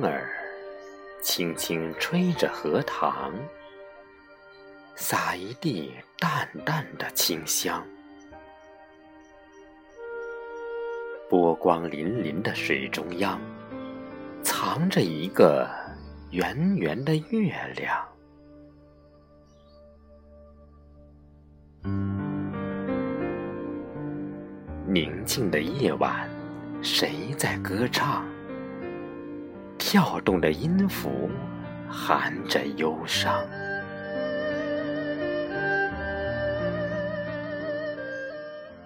风儿轻轻吹着荷塘，洒一地淡淡的清香。波光粼粼的水中央，藏着一个圆圆的月亮。宁静的夜晚，谁在歌唱？跳动的音符，含着忧伤。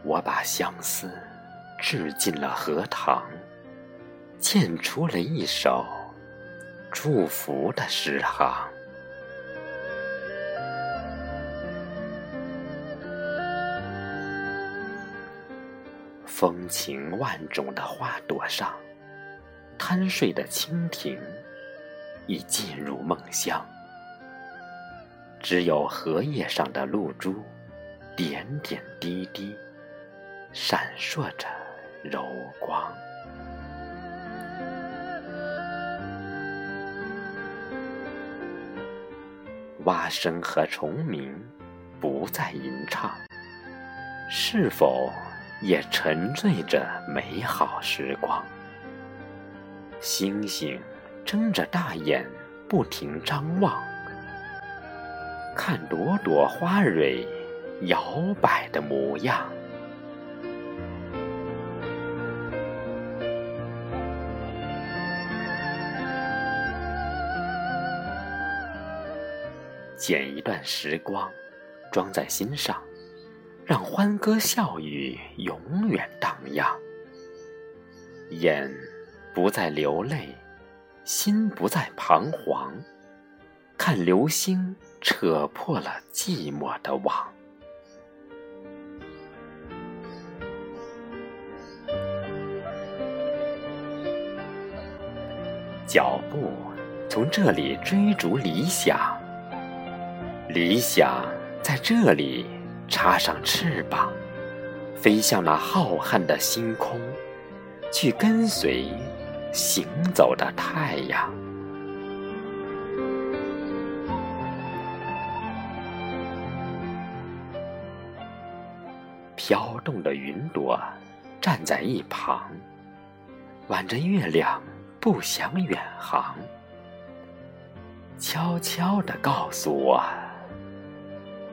我把相思掷进了荷塘，溅出了一首祝福的诗行。风情万种的花朵上，贪睡的蜻蜓已进入梦乡。只有荷叶上的露珠，点点滴滴，闪烁着柔光。蛙声和虫鸣不再吟唱，是否？也沉醉着美好时光，星星睁着大眼，不停张望，看朵朵花蕊摇摆的模样。剪一段时光，装在心上。让欢歌笑语永远荡漾，眼不再流泪，心不再彷徨，看流星扯破了寂寞的网。脚步从这里追逐理想，理想在这里。插上翅膀，飞向那浩瀚的星空，去跟随行走的太阳。飘动的云朵站在一旁，挽着月亮不想远航，悄悄地告诉我。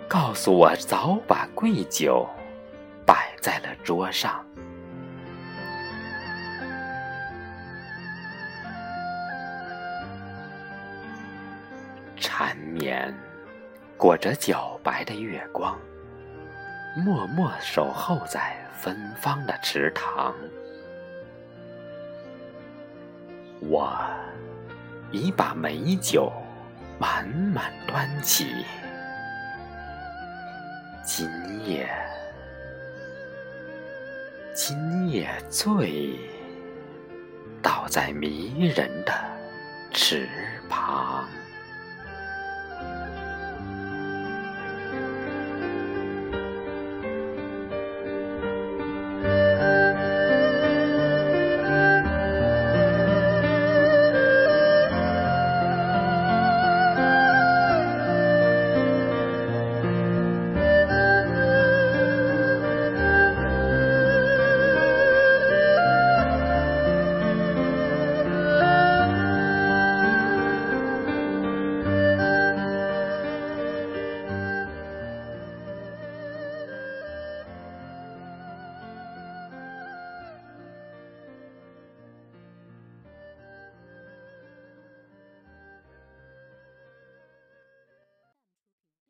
告诉我，早把贵酒摆在了桌上，缠绵裹着皎白的月光，默默守候在芬芳的池塘。我已把美酒满满端起。今夜，今夜醉倒在迷人的池旁。